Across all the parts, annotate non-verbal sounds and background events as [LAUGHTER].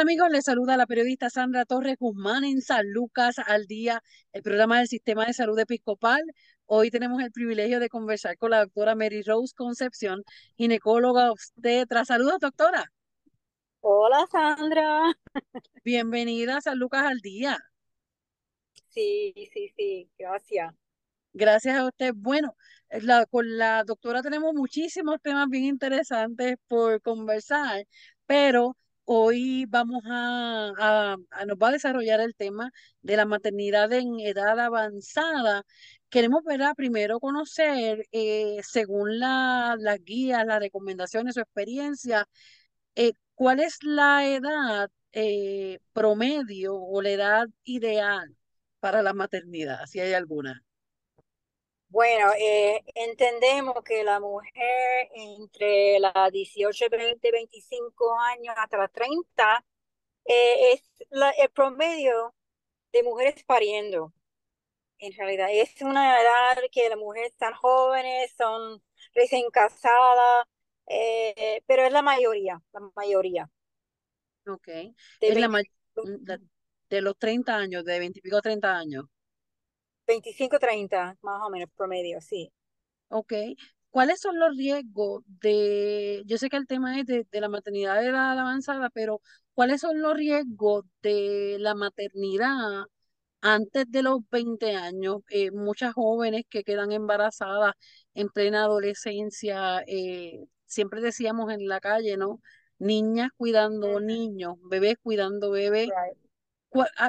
Tal amigos? Les saluda la periodista Sandra Torres Guzmán en San Lucas al día, el programa del Sistema de Salud Episcopal. Hoy tenemos el privilegio de conversar con la doctora Mary Rose Concepción, ginecóloga obstetra. Saludos, doctora. Hola, Sandra. Bienvenida a San Lucas al día. Sí, sí, sí, gracias. Gracias a usted. Bueno, la, con la doctora tenemos muchísimos temas bien interesantes por conversar, pero Hoy vamos a, nos va a desarrollar el tema de la maternidad en edad avanzada. Queremos ver primero conocer, eh, según las guías, las recomendaciones, su experiencia, eh, cuál es la edad eh, promedio o la edad ideal para la maternidad, si hay alguna. Bueno, eh, entendemos que la mujer entre las 18, 20, 25 años hasta las 30 eh, es el promedio de mujeres pariendo. En realidad, es una edad que las mujeres están jóvenes, son recién casadas, eh, pero es la mayoría, la mayoría. Ok. De, la mm, de los 30 años, de 20 y pico 30 años. 25, 30, más o menos promedio, sí. Ok. ¿Cuáles son los riesgos de, yo sé que el tema es de, la maternidad de edad avanzada, pero ¿cuáles son los riesgos de la maternidad antes de los 20 años? Eh, muchas jóvenes que quedan embarazadas en plena adolescencia, eh, siempre decíamos en la calle, ¿no? Niñas cuidando niños, bebés cuidando bebés.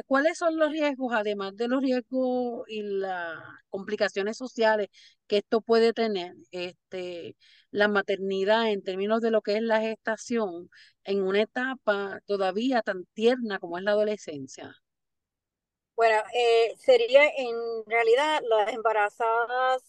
¿Cuáles son los riesgos, además de los riesgos y las complicaciones sociales que esto puede tener, este, la maternidad en términos de lo que es la gestación en una etapa todavía tan tierna como es la adolescencia? Bueno, eh, sería en realidad las embarazadas,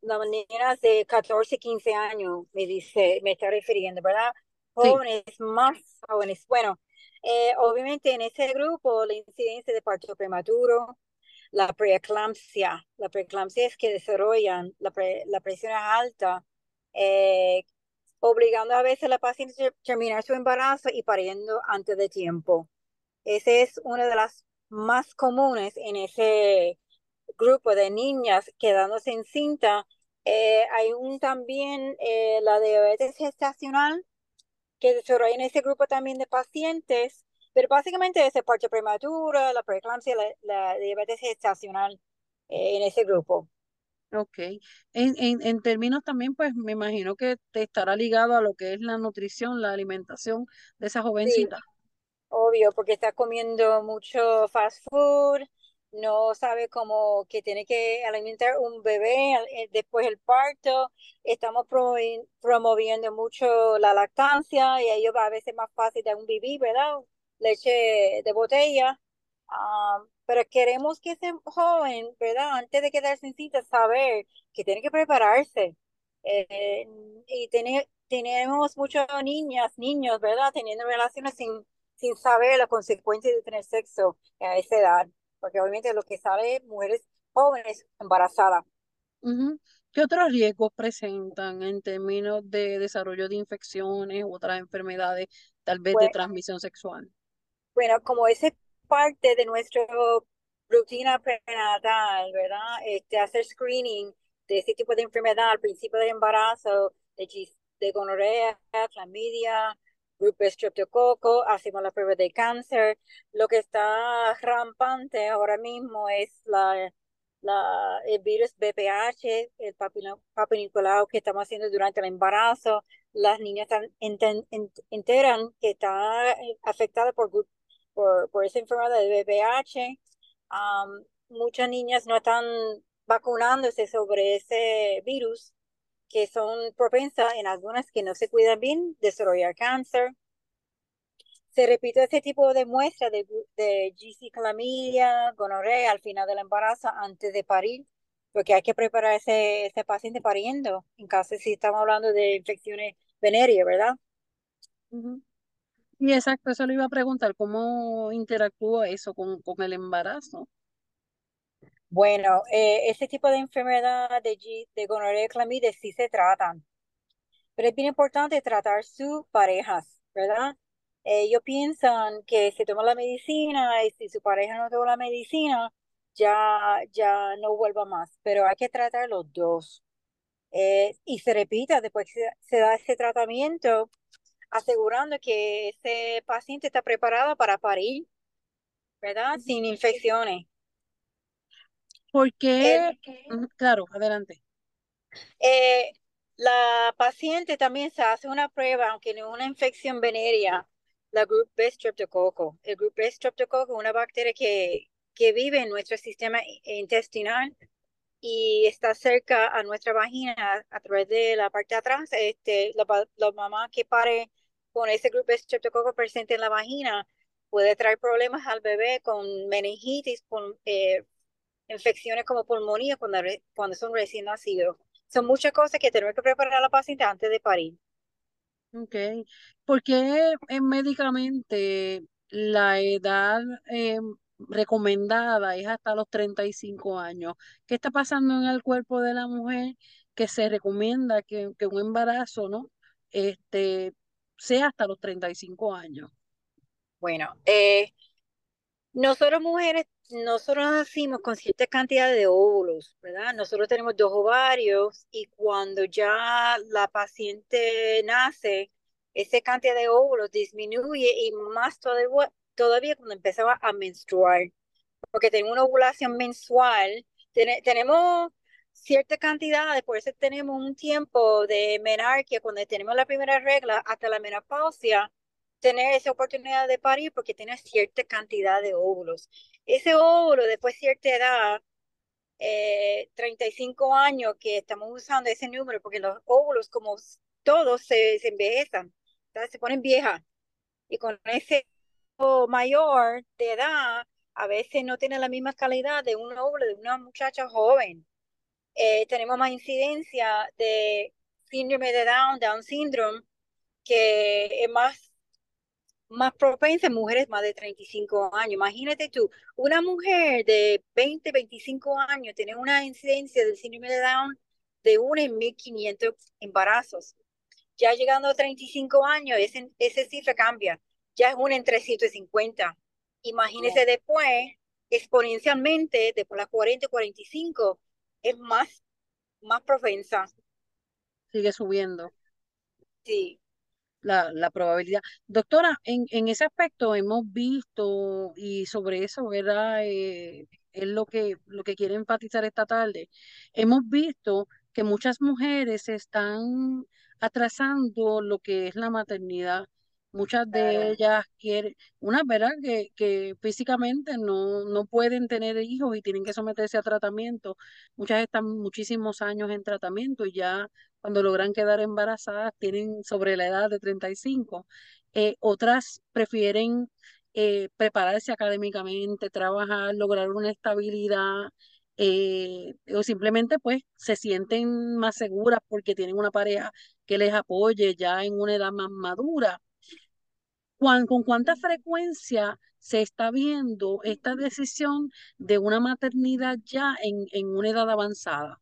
las niñas de 14, 15 años, me dice, me está refiriendo, ¿verdad? Jóvenes, más jóvenes. Bueno, eh, obviamente en ese grupo la incidencia de parto prematuro, la preeclampsia, la preeclampsia es que desarrollan la, la presión alta, eh, obligando a veces a la paciente a terminar su embarazo y pariendo antes de tiempo. Esa es una de las más comunes en ese grupo de niñas quedándose encinta. Eh, hay un también la diabetes gestacional, que desarrolla en ese grupo también de pacientes, pero básicamente ese parto prematura, la preeclampsia, la, la diabetes gestacional eh, en ese grupo. Ok. En, en, en, términos también, pues me imagino que te estará ligado a lo que es la nutrición, la alimentación de esa jovencita. obvio, porque está comiendo mucho fast food, no sabe cómo que tiene que alimentar un bebé eh, después del parto. Estamos promoviendo mucho la lactancia y a ellos a veces más fácil de un bebé, ¿verdad? Leche de botella. Ah, pero queremos que ese joven, ¿verdad? Antes de quedarse en cita, saber que tiene que prepararse. Eh, y tiene, tenemos muchas niñas, niños, ¿verdad? Teniendo relaciones sin, sin saber las consecuencias de tener sexo a esa edad porque obviamente lo que sale mujeres jóvenes embarazadas. ¿Qué otros riesgos presentan en términos de desarrollo de infecciones u otras enfermedades, tal vez de transmisión sexual? Bueno, como es parte de nuestra rutina prenatal, ¿verdad? Este, hacer screening de ese tipo de enfermedad al principio del embarazo, de, de gonorrea, clamidia, grupo estreptococo, hacemos la prueba de cáncer. Lo que está rampante ahora mismo es la, la, el virus BPH, el papinicolado que estamos haciendo durante el embarazo. Las niñas están, enteran que está afectada por, por, por esa enfermedad de BPH. muchas niñas no están vacunándose sobre ese virus, que son propensas en algunas que no se cuidan bien, desarrollar cáncer. Se repite ese tipo de muestra de, de GC clamidia, gonorrea al final del embarazo antes de parir, porque hay que preparar ese, ese paciente pariendo, en caso si estamos hablando de infecciones venéreas, ¿verdad? Y exacto, eso le iba a preguntar, ¿cómo interactúa eso con, con el embarazo? Bueno, eh, ese tipo de enfermedad de, de gonorrea y clamidia sí se tratan, pero es bien importante tratar sus parejas, ¿verdad? ellos piensan que se toma la medicina y si su pareja no toma la medicina, ya, ya no vuelva más, pero hay que tratar los dos. Eh, y se repita, después se, se da ese tratamiento, asegurando que ese paciente está preparado para parir, ¿verdad? Sin infecciones. ¿Por qué? claro, adelante. Eh, la paciente también se hace una prueba, aunque no es una infección venérea, la Group B streptococcus. El Group B streptococcus es una bacteria que, que vive en nuestro sistema intestinal y está cerca a nuestra vagina a través de la parte de atrás. Este, la, la mamá que pare con ese grupo de streptococcus presente en la vagina puede traer problemas al bebé con meningitis, con eh, infecciones como pulmonía cuando, cuando son recién nacidos. Son muchas cosas que tenemos que preparar a la paciente antes de parir. Ok. ¿Por qué médicamente la edad eh, recomendada es hasta los 35 años? ¿Qué está pasando en el cuerpo de la mujer que se recomienda que, que un embarazo, ¿no? Este, sea hasta los 35 años. Bueno, eh, nosotros mujeres, nosotros nacimos con cierta cantidad de óvulos, ¿verdad? Nosotros tenemos dos ovarios y cuando ya la paciente nace, esa cantidad de óvulos disminuye y más todavía, todavía cuando empezaba a menstruar, porque tenemos una ovulación mensual, tenemos cierta cantidad, por eso tenemos un tiempo de menarquia, cuando tenemos la primera regla hasta la menopausia, tener esa oportunidad de parir porque tiene cierta cantidad de óvulos. Ese óvulo, después de cierta edad, 35 eh, años que estamos usando ese número, porque los óvulos, como todos, se, se envejecen, se ponen viejas. Y con ese mayor de edad, a veces no tiene la misma calidad de un óvulo de una muchacha joven. Eh, tenemos más incidencia de síndrome de Down, Down syndrome, que es más, más propensa en mujeres más de 35 años. Imagínate tú, una mujer de 20, 25 años tiene una incidencia del síndrome de Down de 1 en 1500 embarazos. Ya llegando a 35 años, ese, esa cifra cambia. Ya es 1 en 350. Imagínese después, exponencialmente, después de las 40, 45, es más, más propensa. Sigue subiendo. Sí. La, la probabilidad. Doctora, en, en ese aspecto hemos visto, y sobre eso, ¿verdad? Eh, es lo que, lo que quiere enfatizar esta tarde. Hemos visto que muchas mujeres están atrasando lo que es la maternidad Muchas de ellas quieren, unas, ¿verdad? Que, que físicamente no, no pueden tener hijos y tienen que someterse a tratamiento. Muchas están muchísimos años en tratamiento y ya cuando logran quedar embarazadas tienen sobre la edad de 35. Eh, otras prefieren eh, prepararse académicamente, trabajar, lograr una estabilidad. Eh, o simplemente pues se sienten más seguras porque tienen una pareja que les apoye ya en una edad más madura ¿Con cuánta frecuencia se está viendo esta decisión de una maternidad ya en, en una edad avanzada?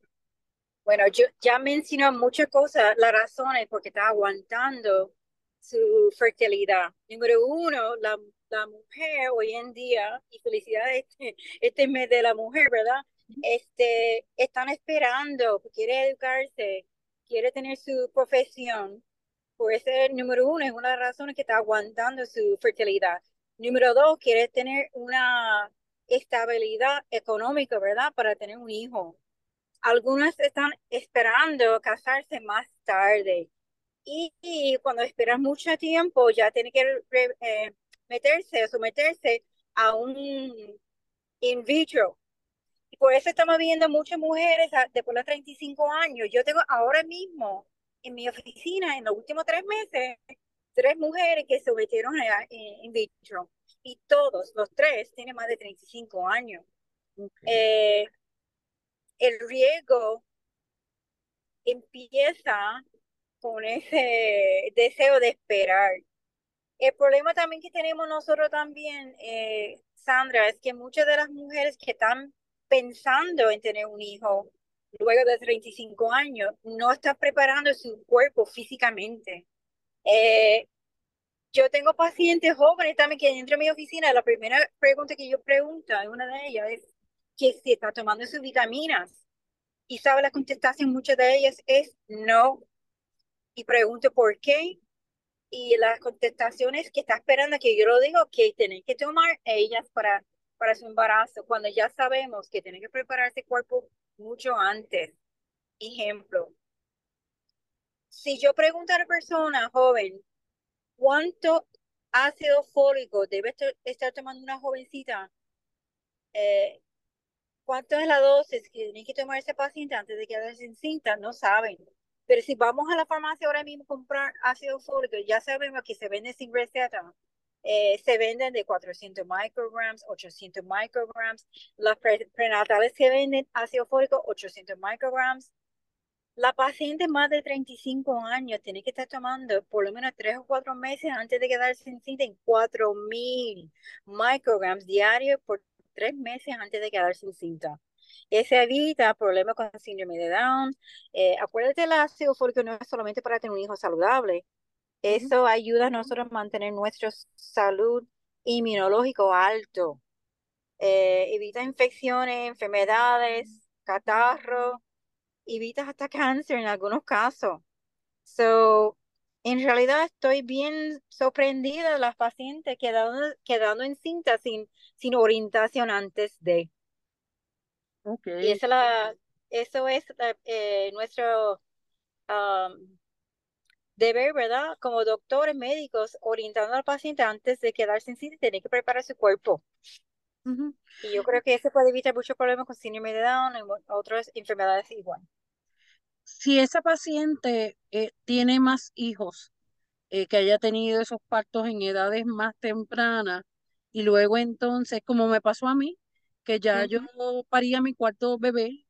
Bueno, yo ya mencioné muchas cosas, las razones porque está aguantando su fertilidad. Número uno, la, la mujer hoy en día, y felicidades este, [LAUGHS] este mes de la mujer, ¿verdad? Este, están esperando, quiere educarse, quiere tener su profesión, por ese número uno es una de las razones que está aguantando su fertilidad. Número dos, quiere tener una estabilidad económica, ¿verdad? Para tener un hijo. Algunas están esperando casarse más tarde. Y, cuando esperan mucho tiempo, ya tiene que eh, meterse, someterse a un in vitro. Y por eso estamos viendo muchas mujeres después de los 35 años. Yo tengo ahora mismo en mi oficina, en los últimos tres meses, tres mujeres que se sometieron a in vitro. Y todos, los tres, tienen más de 35 años. Eh, el riesgo empieza con ese deseo de esperar. El problema también que tenemos nosotros también, eh, Sandra, es que muchas de las mujeres que están pensando en tener un hijo luego de 35 años no están preparando su cuerpo físicamente. Eh, yo tengo pacientes jóvenes también que dentro de mi oficina, la primera pregunta que yo pregunto, una de ellas es que si está tomando sus vitaminas. Y sabe la contestación, muchas de ellas es no. Y pregunto por qué. Y las contestaciones que está esperando que yo lo digo, que tienen que tomar ellas para, para su embarazo, cuando ya sabemos que tienen que prepararse cuerpo mucho antes. Ejemplo, si yo pregunto a la persona joven, ¿cuánto ácido fólico debe estar tomando una jovencita? Eh, ¿Cuánto es la dosis que tiene que tomar ese paciente antes de quedarse sin cinta? No saben. Pero si vamos a la farmacia ahora mismo a comprar ácido fólico, ya sabemos que se vende sin receta. Eh, se venden de 400 micrograms, 800 micrograms. Las prenatales que venden ácido fólico, 800 micrograms. La paciente más de 35 años tiene que estar tomando por lo menos 3 o 4 meses antes de quedarse sin cinta en 4000 micrograms diarios por tres meses antes de quedar sin cinta. Eso evita problemas con síndrome de Down. Eh, acuérdate, el ácido fólico no es solamente para tener un hijo saludable. Eso ayuda a nosotros a mantener nuestra salud inmunológico alto. Eh, evita infecciones, enfermedades, catarro, evita hasta cáncer en algunos casos. So, en realidad estoy bien sorprendida de las pacientes quedando, quedando en cinta sin, sin orientación antes de. Okay. Y eso, la, eso es eh, nuestro um, deber, ¿verdad? Como doctores médicos, orientando al paciente antes de quedarse en cinta, tiene que preparar su cuerpo. Y yo creo que eso puede evitar muchos problemas con síndrome de Down y otras enfermedades igual si esa paciente eh, tiene más hijos, eh, que haya tenido esos partos en edades más tempranas, y luego entonces, como me pasó a mí, que ya yo paría mi cuarto bebé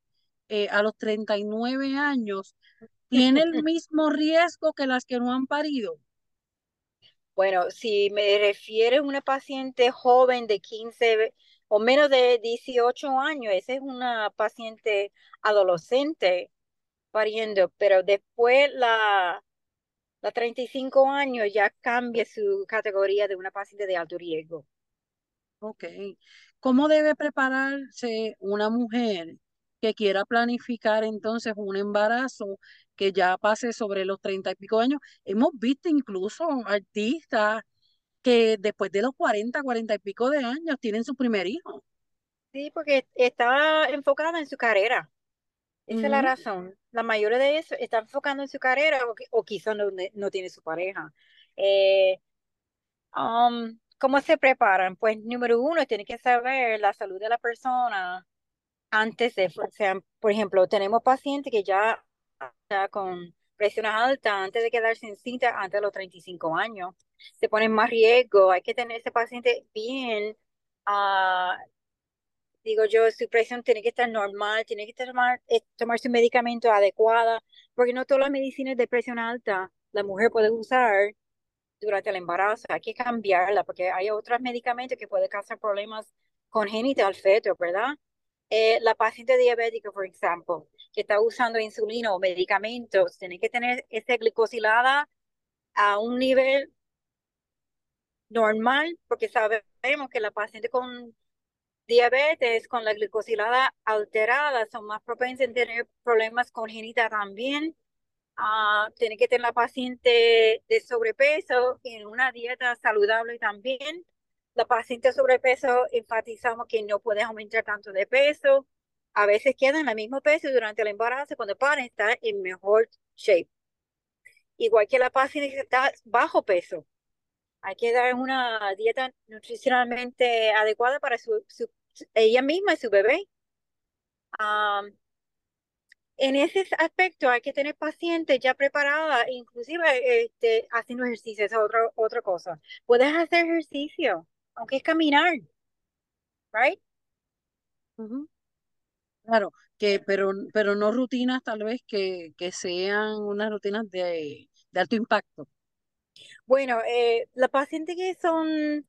eh, a los 39 años, ¿tiene el [LAUGHS] mismo riesgo que las que no han parido? Bueno, si me refiere a una paciente joven de 15 o menos de 18 años, esa es una paciente adolescente pariendo, pero después la, la 35 años ya cambia su categoría de una paciente de alto riesgo. Ok. ¿Cómo debe prepararse una mujer que quiera planificar entonces un embarazo que ya pase sobre los 30 y pico años? Hemos visto incluso artistas que después de los 40, 40 y pico de años tienen su primer hijo. Sí, porque estaba enfocada en su carrera. Esa es la razón. La mayoría de ellos está enfocando en su carrera o, o quizá no, no, tiene su pareja. Eh, um, ¿Cómo se preparan? Pues número uno, tiene que saber la salud de la persona antes de, o sea, por ejemplo, tenemos pacientes que ya, ya con presión alta antes de quedarse en cinta antes de los 35 años. Se ponen más riesgo, hay que tener ese paciente bien uh, digo yo, su presión tiene que estar normal, tiene que tomar, eh, tomar su medicamento adecuada, porque no todas las medicinas de presión alta la mujer puede usar durante el embarazo, hay que cambiarla, porque hay otros medicamentos que pueden causar problemas congénitos al feto, ¿verdad? Eh, la paciente diabética, por ejemplo, que está usando insulina o medicamentos, tiene que tener esa glicosilada a un nivel normal, porque sabemos que la paciente con diabetes con la glicosilada alterada son más propensas a tener problemas congénitos también. Uh, tiene que tener la paciente de sobrepeso en una dieta saludable también. La paciente de sobrepeso enfatizamos que no puede aumentar tanto de peso. A veces queda en el mismo peso durante el embarazo cuando para está en mejor shape. Igual que la paciente que está bajo peso. Hay que dar una dieta nutricionalmente adecuada para su ella misma y su bebé. en ese aspecto hay que tener pacientes ya preparadas, inclusive este, haciendo ejercicio, es otra, otra cosa. Puedes hacer ejercicio, aunque es caminar, right? Claro, que, pero, pero no rutinas tal vez que, que sean unas rutinas de, de alto impacto. Bueno, eh, las pacientes que son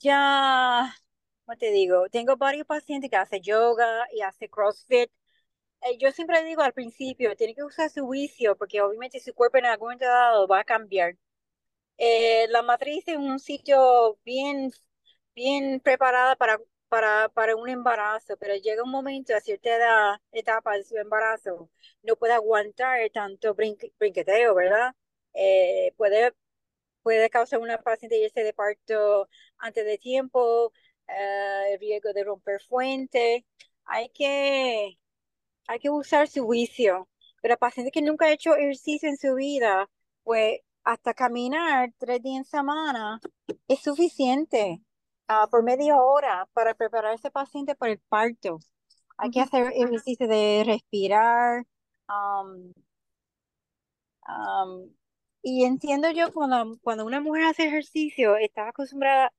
ya, ¿cómo te digo? Tengo varios pacientes que hacen yoga y hacen CrossFit. Eh, yo siempre digo al principio, tiene que usar su juicio porque obviamente su cuerpo en algún momento va a cambiar. Eh, la matriz es un sitio bien, bien preparada para para, para un embarazo, pero llega un momento a cierta edad, etapa de su embarazo, no puede aguantar tanto brinqueteo, ¿verdad? Eh, puede, puede causar una paciente irse de parto antes de tiempo, eh, el riesgo de romper fuente. Hay que, hay que usar su juicio. Pero paciente que nunca ha hecho ejercicio en su vida, pues hasta caminar tres días en semana es suficiente. Ah, por media hora para preparar a ese paciente para el parto. Hay que hacer ejercicio de respirar. y entiendo yo cuando, cuando una mujer hace ejercicio, está acostumbrada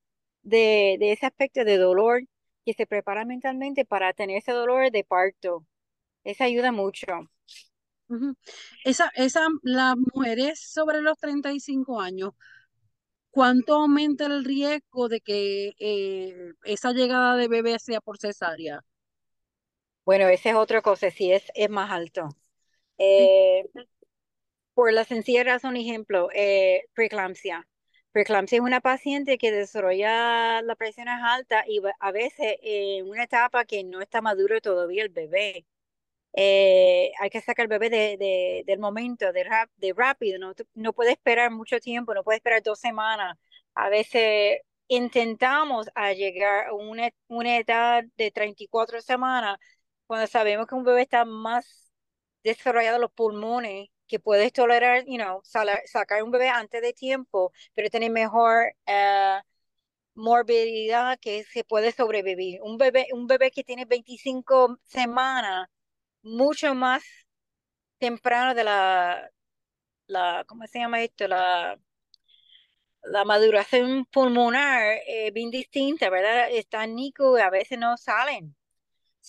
de, de ese aspecto de dolor, que se prepara mentalmente para tener ese dolor de parto. Eso ayuda mucho. Esa, esa, las mujeres sobre los 35 años, ¿cuánto aumenta el riesgo de que eh, esa llegada de bebé sea por cesárea? Bueno, esa es otra cosa, sí es, es más alto. Eh, por la sencilla razón, ejemplo, eh, preeclampsia. Preeclampsia es una paciente que desarrolla la presión alta y a veces en una etapa que no está maduro todavía el bebé. Eh, hay que sacar el bebé de, del momento, de, de rápido, no, no puede esperar mucho tiempo, no puede esperar dos semanas. A veces intentamos a llegar a una, una edad de 34 semanas cuando sabemos que un bebé está más desarrollado los pulmones, que puedes tolerar, you know, sacar un bebé antes de tiempo, pero tiene mejor uh, morbilidad que se puede sobrevivir. Un bebé, un bebé que tiene 25 semanas mucho más temprano de la, la ¿cómo se llama esto? La, maduración pulmonar eh, bien distinta, ¿verdad? Están nico y a veces no salen.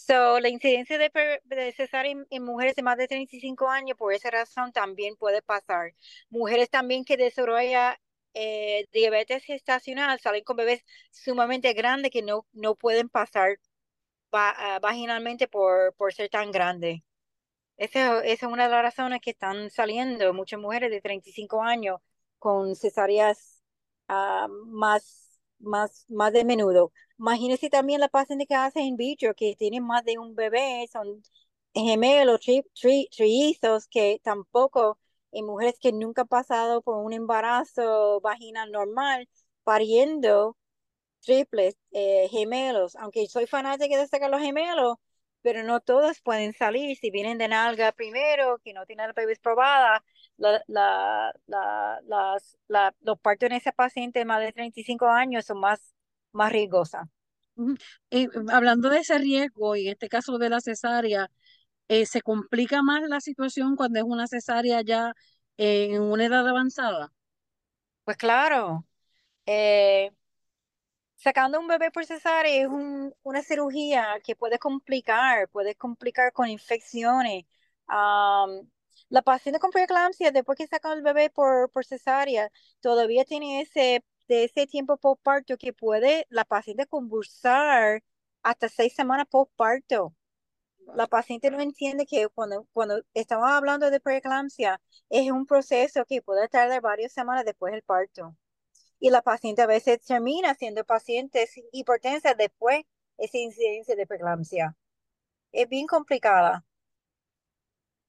So, la incidencia de, de cesárea en, mujeres de más de 35 años, por esa razón, también puede pasar. Mujeres también que desarrollan eh, diabetes gestacional salen con bebés sumamente grandes que no, no pueden pasar Ah, vaginalmente por, por ser tan grande. Esa, es una de las razones que están saliendo muchas mujeres de 35 años con cesáreas ah, más, más, más de menudo. Imagínense también la paciente que hace in vitro, que tiene más de un bebé, son gemelos, tri, trillizos, que tampoco en mujeres que nunca han pasado por un embarazo vaginal normal, pariendo triples, eh, gemelos, aunque soy fanática de sacar los gemelos, pero no todos pueden salir. Si vienen de nalga primero, que no tienen la pelvis probada, la, la, la, las, la, los partos en ese paciente de más de 35 años son más, más riesgosas. Y hablando de ese riesgo, y en este caso de la cesárea, eh, ¿se complica más la situación cuando es una cesárea ya en una edad avanzada? Pues claro. Eh, sacando un bebé por cesárea es una cirugía que puede complicar, puede complicar con infecciones. La paciente con preeclampsia, después que saca el bebé por, por cesárea, todavía tiene ese, de ese tiempo postparto que puede la paciente convulsar hasta seis semanas postparto. La paciente no entiende que cuando, cuando estamos hablando de preeclampsia, es un proceso que puede tardar varias semanas después del parto y la paciente a veces termina siendo paciente hipertensa después de esa incidencia de preeclampsia. Es bien complicada.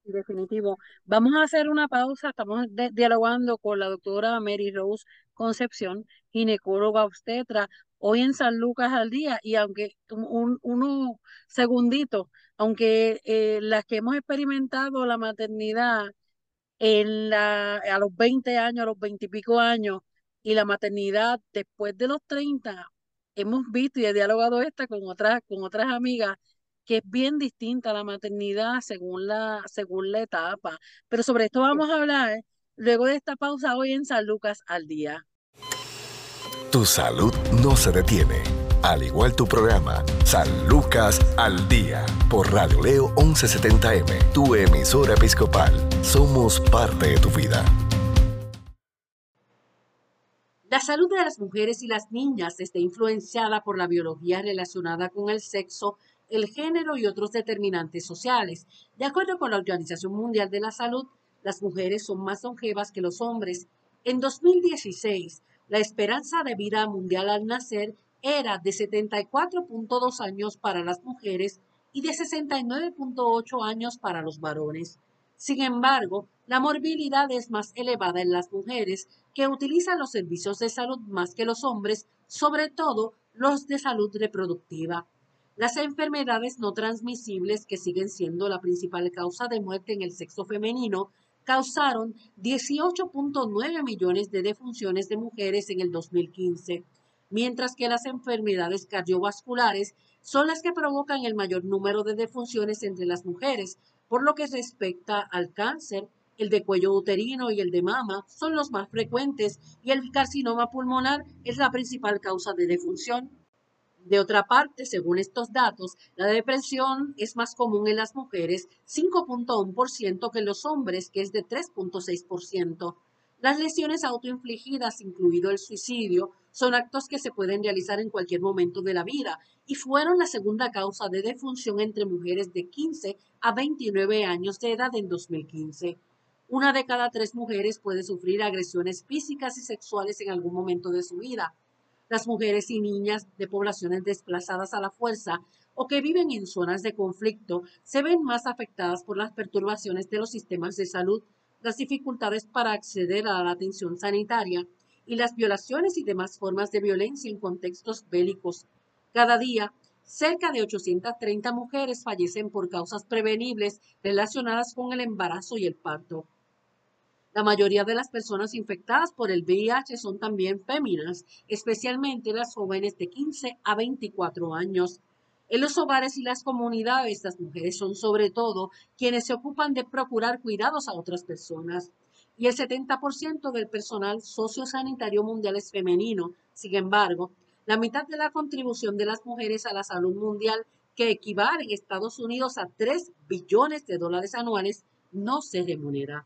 Definitivo. Vamos a hacer una pausa. Estamos dialogando con la doctora Mary Rose Concepción, ginecóloga obstetra, hoy en San Lucas al día. Y aunque un, uno segundito, aunque eh, las que hemos experimentado la maternidad en la, a los 20 años, a los 20 y pico años, y la maternidad después de los 30 hemos visto y he dialogado esta con otras, con otras amigas que es bien distinta la maternidad según la, según la etapa. Pero sobre esto vamos a hablar luego de esta pausa hoy en San Lucas al día. Tu salud no se detiene, al igual tu programa San Lucas al día por Radio Leo 1170M, tu emisora episcopal. Somos parte de tu vida. La salud de las mujeres y las niñas está influenciada por la biología relacionada con el sexo, el género y otros determinantes sociales. De acuerdo con la Organización Mundial de la Salud, las mujeres son más longevas que los hombres. En 2016, la esperanza de vida mundial al nacer era de 74.2 años para las mujeres y de 69.8 años para los varones. Sin embargo, la morbilidad es más elevada en las mujeres que utilizan los servicios de salud más que los hombres, sobre todo los de salud reproductiva. Las enfermedades no transmisibles, que siguen siendo la principal causa de muerte en el sexo femenino, causaron 18.9 millones de defunciones de mujeres en el 2015, mientras que las enfermedades cardiovasculares son las que provocan el mayor número de defunciones entre las mujeres, por lo que respecta al cáncer, el de cuello uterino y el de mama son los más frecuentes y el carcinoma pulmonar es la principal causa de defunción. De otra parte, según estos datos, la depresión es más común en las mujeres, 5.1% que en los hombres, que es de 3.6%. Las lesiones autoinfligidas, incluido el suicidio, son actos que se pueden realizar en cualquier momento de la vida y fueron la segunda causa de defunción entre mujeres de 15 a 29 años de edad en 2015. Una de cada tres mujeres puede sufrir agresiones físicas y sexuales en algún momento de su vida. Las mujeres y niñas de poblaciones desplazadas a la fuerza o que viven en zonas de conflicto se ven más afectadas por las perturbaciones de los sistemas de salud, las dificultades para acceder a la atención sanitaria y las violaciones y demás formas de violencia en contextos bélicos. Cada día, cerca de 830 mujeres fallecen por causas prevenibles relacionadas con el embarazo y el parto. La mayoría de las personas infectadas por el VIH son también féminas, especialmente las jóvenes de 15 a 24 años. En los hogares y las comunidades, las mujeres son sobre todo quienes se ocupan de procurar cuidados a otras personas y el 70% del personal sociosanitario mundial es femenino. Sin embargo, la mitad de la contribución de las mujeres a la salud mundial, que equivale en Estados Unidos a 3 billones de dólares anuales, no se remunera.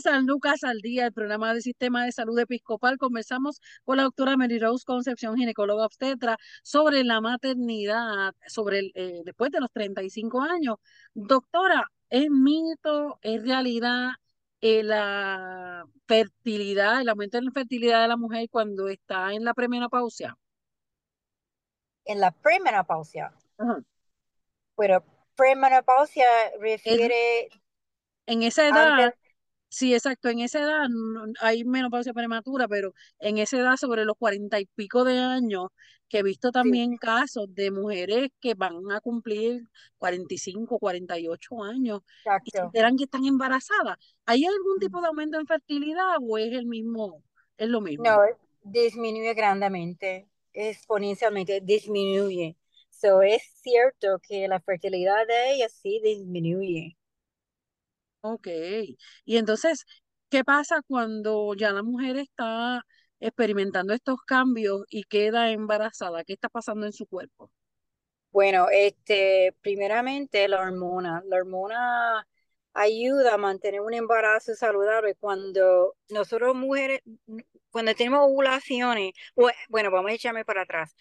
San Lucas al Día, el programa del Sistema de Salud Episcopal. Conversamos con la doctora Mary Rose Concepción, ginecóloga obstetra, sobre la maternidad, sobre el, eh, después de los 35 años. Doctora, ¿es mito, es realidad eh, la fertilidad, el aumento de la fertilidad de la mujer cuando está en la premenopausia? En la premenopausia. Bueno, premenopausia refiere... En esa edad, Sí, exacto. En esa edad hay menopausia prematura, pero en esa edad, sobre los cuarenta y pico de años, que he visto también casos de mujeres que van a cumplir 45, 48 años y se enteran que están embarazadas. ¿Hay algún tipo de aumento en fertilidad o es el mismo, es lo mismo? No, disminuye grandemente, exponencialmente disminuye. So, es cierto que la fertilidad de ella sí disminuye. Ok. Y entonces, ¿qué pasa cuando ya la mujer está experimentando estos cambios y queda embarazada? ¿Qué está pasando en su cuerpo? Bueno, este, primeramente la hormona. La hormona ayuda a mantener un embarazo saludable cuando nosotros mujeres, cuando tenemos ovulaciones, bueno, vamos a echarme para atrás.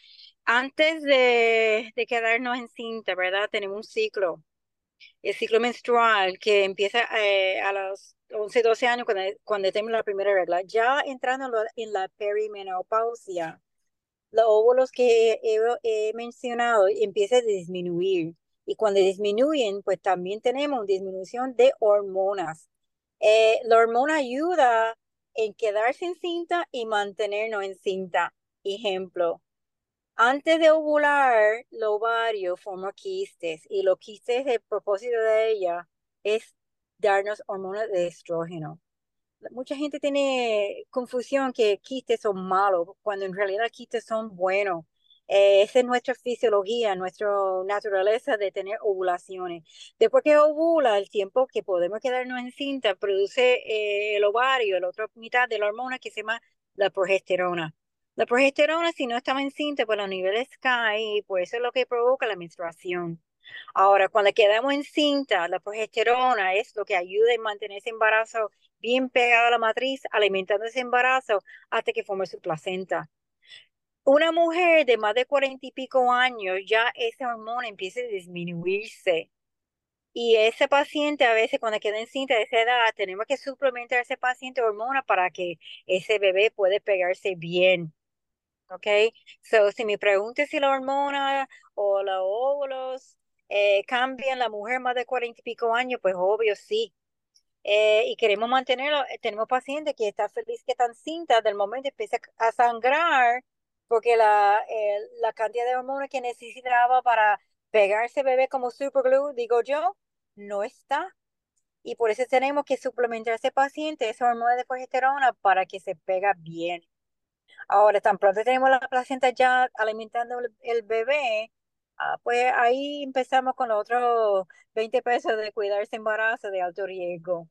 Antes de, de quedarnos encinta, ¿verdad? Tenemos un ciclo el ciclo menstrual que empieza eh, a los 11, 12 años cuando, cuando tenemos la primera regla, ya entrando en la perimenopausia, los óvulos que he, mencionado empiezan a disminuir. Y cuando disminuyen, pues también tenemos disminución de hormonas. Eh, la hormona ayuda en quedarse en cinta y mantenernos en cinta. Ejemplo, antes de ovular, el ovario forma quistes y los quistes, el propósito de ella es darnos hormonas de estrógeno. Mucha gente tiene confusión que quistes son malos, cuando en realidad quistes son buenos. Eh, esa es nuestra fisiología, nuestra naturaleza de tener ovulaciones. Después que ovula, el tiempo que podemos quedarnos en cinta produce eh, el ovario, la otra mitad de la hormona que se llama la progesterona. La progesterona, si no estaba en cinta, pues los niveles caen y pues eso es lo que provoca la menstruación. Ahora, cuando quedamos en cinta, la progesterona es lo que ayuda a mantener ese embarazo bien pegado a la matriz, alimentando ese embarazo hasta que forme su placenta. Una mujer de más de cuarenta y pico años, ya ese hormona empieza a disminuirse. Y ese paciente, a veces cuando queda en cinta de esa edad, tenemos que suplementar a ese paciente hormona para que ese bebé pueda pegarse bien. ¿Ok? So, si me pregunta si la hormona o los óvulos eh, cambian la mujer más de cuarenta y pico años, pues obvio sí. Eh, y queremos mantenerlo, eh, tenemos pacientes que están felices que están cintas, del momento empieza a sangrar, porque la, la cantidad de hormonas que necesitaba para pegarse bebé como superglue, digo yo, no está. Y por eso tenemos que suplementar a ese paciente esa hormona de progesterona para que se pega bien. Ahora, tan pronto tenemos la placenta ya alimentando el, bebé, ah, pues ahí empezamos con los otros 20 pesos de cuidarse embarazo de alto riesgo.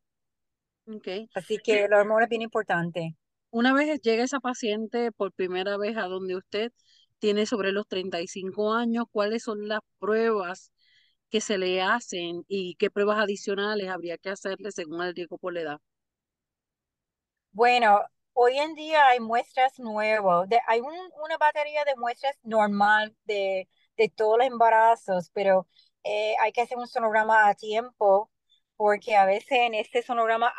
Okay. Así que la hormona es bien importante. Una vez llega esa paciente por primera vez a donde usted tiene sobre los 35 años, ¿cuáles son las pruebas que se le hacen y qué pruebas adicionales habría que hacerle según el riesgo por la edad? Bueno, hoy en día hay muestras nuevas, hay una batería de muestras normal de, de todos los embarazos, pero eh, hay que hacer un sonograma a tiempo porque a veces en este sonograma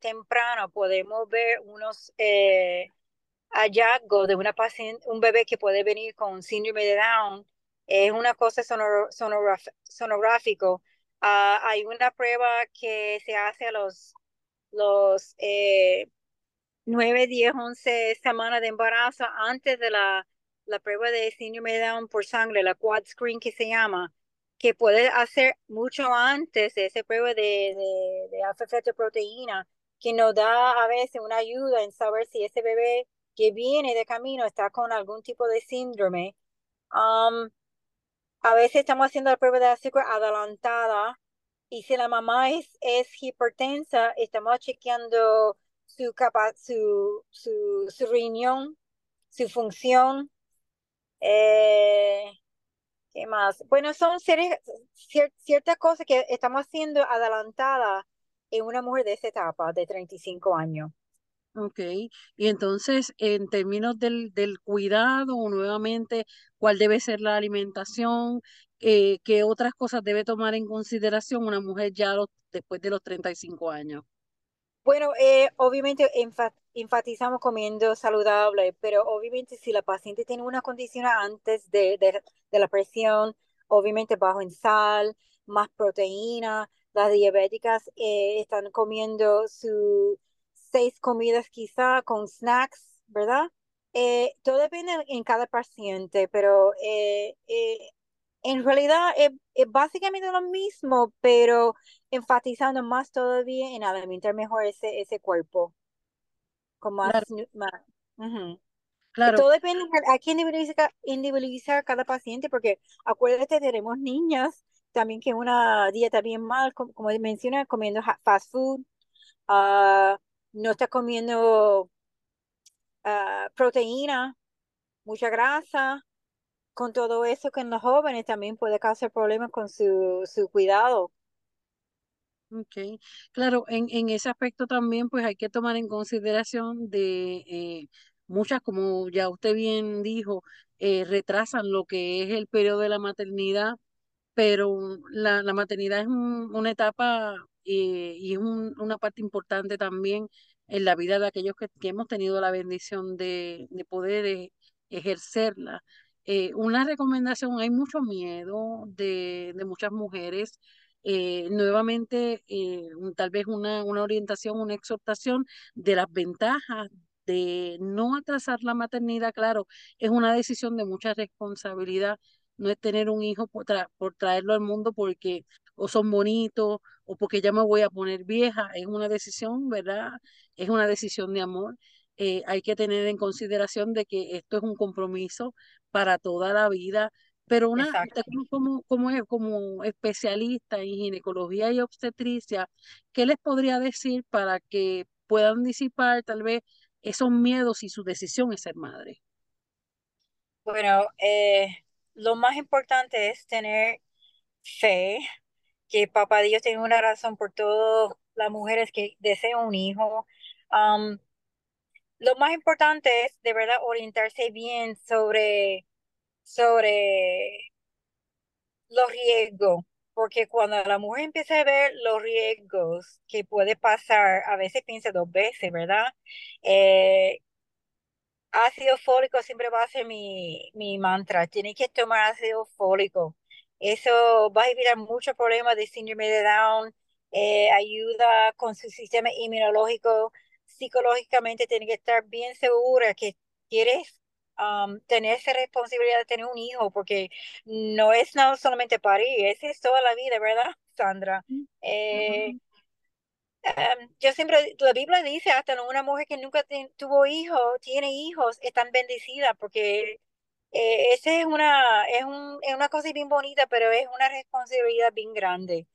temprano podemos ver unos eh, hallazgos de una paciente, un bebé que puede venir con síndrome de Down. Es una cosa sonográfico. Ah, hay una prueba que se hace a los, los eh, 9, 10, 11 semanas de embarazo antes de la, la prueba de síndrome de Down por sangre, la quad screen que se llama, que puede hacer mucho antes de esa prueba de, de, de alfa proteína, que nos da a veces una ayuda en saber si ese bebé que viene de camino está con algún tipo de síndrome. Um, a veces estamos haciendo la prueba de azúcar adelantada y si la mamá es, es hipertensa, estamos chequeando su, capa, su, su, su riñón, su función. Eh, ¿Qué más? Bueno, son ciertas cosas que estamos haciendo adelantadas en una mujer de esa etapa, de 35 años. Ok, y entonces en términos del, del cuidado, nuevamente, ¿cuál debe ser la alimentación? Eh, ¿Qué otras cosas debe tomar en consideración una mujer ya después de los 35 años? Bueno, eh, obviamente enfatizamos comiendo saludable, pero obviamente si la paciente tiene una condición antes de, de, la presión, obviamente bajo en sal, más proteína, las diabéticas eh, están comiendo sus seis comidas quizá con snacks, ¿verdad? Eh, todo depende en cada paciente, pero en realidad es, básicamente lo mismo, pero enfatizando más todavía en alimentar mejor ese, ese cuerpo. Con más, claro. Todo depende, hay que individualizar, cada paciente, porque acuérdate, tenemos niñas también que una dieta bien mal, como, menciona, comiendo fast food, uh, no está comiendo uh, proteína, mucha grasa, con todo eso que en los jóvenes también puede causar problemas con su, su cuidado. Ok, claro, en, en ese aspecto también pues hay que tomar en consideración de eh, muchas, como ya usted bien dijo, eh, retrasan lo que es el periodo de la maternidad, pero la, la maternidad es una etapa eh, y es una parte importante también en la vida de aquellos que, que hemos tenido la bendición de, de poder ejercerla. Eh, una recomendación, hay mucho miedo de, de muchas mujeres. Eh, nuevamente, eh, tal vez una, una orientación, una exhortación de las ventajas de no atrasar la maternidad, claro, es una decisión de mucha responsabilidad, no es tener un hijo por, por traerlo al mundo porque o son bonitos o porque ya me voy a poner vieja, es una decisión, ¿verdad? Es una decisión de amor. Eh, hay que tener en consideración de que esto es un compromiso para toda la vida, pero una, como, como, como especialista en ginecología y obstetricia, ¿qué les podría decir para que puedan disipar tal vez esos miedos y su decisión es ser madre? Bueno, eh, lo más importante es tener fe, que papá Dios tiene una razón por todas las mujeres que desean un hijo. Lo más importante es de verdad orientarse bien sobre, sobre los riesgos, porque cuando la mujer empieza a ver los riesgos que puede pasar, a veces piensa dos veces, ¿verdad? Eh, ácido fólico siempre va a ser mi, mi mantra. Tiene que tomar ácido fólico. Eso va a evitar muchos problemas de síndrome de Down, eh, ayuda con su sistema inmunológico. Psicológicamente tiene que estar bien segura que quieres um, tener esa responsabilidad de tener un hijo, porque no es no solamente parir, es, es toda la vida, ¿verdad, Sandra? Eh, Em, yo siempre, la Biblia dice hasta una mujer que nunca tuvo hijos, tiene hijos, están bendecidas porque eh, esa es una, es, un, es una cosa bien bonita, pero es una responsabilidad bien grande.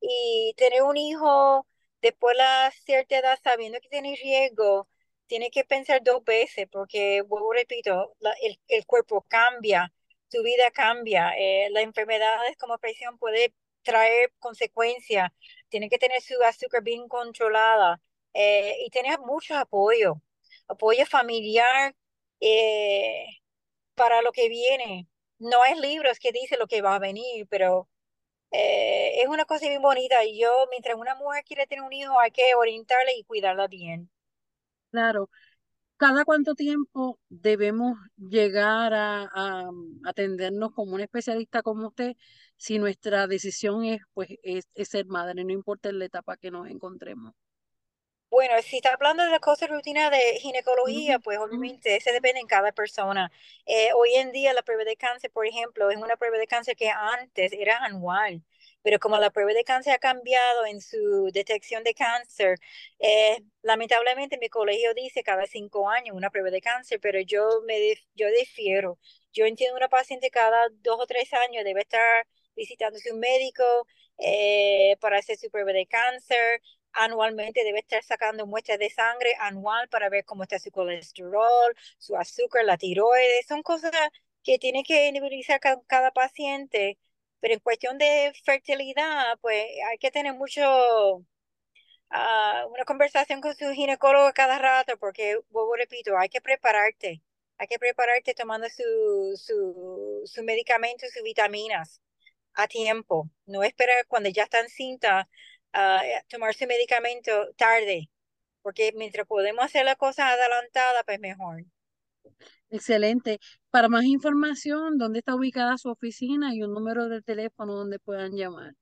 Y tener un hijo después de la cierta edad sabiendo que tiene riesgo, tiene que pensar dos veces porque, vuelvo, repito, el, el, cuerpo cambia, tu vida cambia, eh, las enfermedades como presión puede traer consecuencias tiene que tener su azúcar bien controlada eh, y tener mucho apoyo, apoyo familiar eh, para lo que viene. No es libros que dice lo que va a venir, pero eh, es una cosa bien bonita. Y yo, mientras una mujer quiere tener un hijo, hay que orientarla y cuidarla bien. Claro. ¿Cada cuánto tiempo debemos llegar a, a atendernos como un especialista como usted si nuestra decisión es, pues, es, ser madre, no importa la etapa que nos encontremos. Bueno, si está hablando de la cosa rutina de ginecología, pues obviamente se depende en cada persona. Eh, hoy en día la prueba de cáncer, por ejemplo, es una prueba de cáncer que antes era anual, pero como la prueba de cáncer ha cambiado en su detección de cáncer, eh, lamentablemente mi colegio dice cada cinco años una prueba de cáncer, pero yo me yo difiero. Yo entiendo una paciente cada dos o tres años debe estar visitando a un médico eh, para hacer su prueba de cáncer. Anualmente debe estar sacando muestras de sangre anual para ver cómo está su colesterol, su azúcar, la tiroides. Son cosas que tiene que individualizar cada, paciente. Pero en cuestión de fertilidad, pues hay que tener mucho, uh, una conversación con su ginecólogo cada rato, porque, vuelvo, repito, hay que prepararte. Hay que prepararte tomando su, su, su medicamento, sus vitaminas a tiempo, no esperar cuando ya está en a tomarse medicamento tarde, porque mientras podemos hacer la cosa adelantada, pues mejor. Excelente. Para más información, ¿dónde está ubicada su oficina y un número de teléfono donde puedan llamar?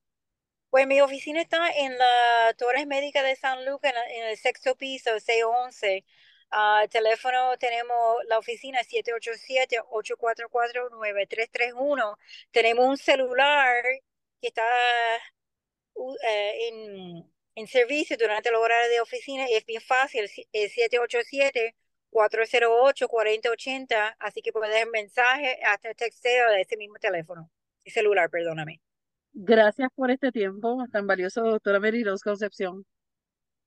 Pues mi oficina está en la Torres Médica de San Lucas, en, el sexto piso, 611. Uh, teléfono tenemos la oficina 787-844-9331. Tenemos un celular que está eh, en, en, servicio durante el horario de oficina y es bien fácil, es 787-408-4080, así que puedes dejar mensaje hasta el texteo de ese mismo teléfono, celular, perdóname. Gracias por este tiempo tan valioso, doctora Merilos Concepción.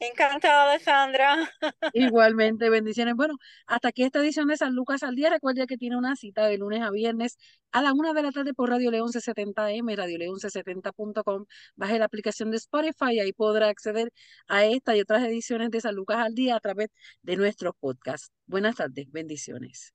Encantada, Sandra. Igualmente, bendiciones. Bueno, hasta aquí esta edición de San Lucas al día. Recuerda que tiene una cita de lunes a viernes a la una de la tarde por Radio León 1170M, Radio León 1170.com. Baje la aplicación de Spotify y ahí podrá acceder a esta y otras ediciones de San Lucas al día a través de nuestro podcast. Buenas tardes, bendiciones.